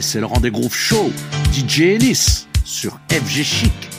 C'est le rendez-vous show. DJ Ellis sur FG Chic.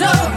no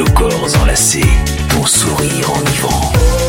Nos corps enlacés, ton sourire enivrant.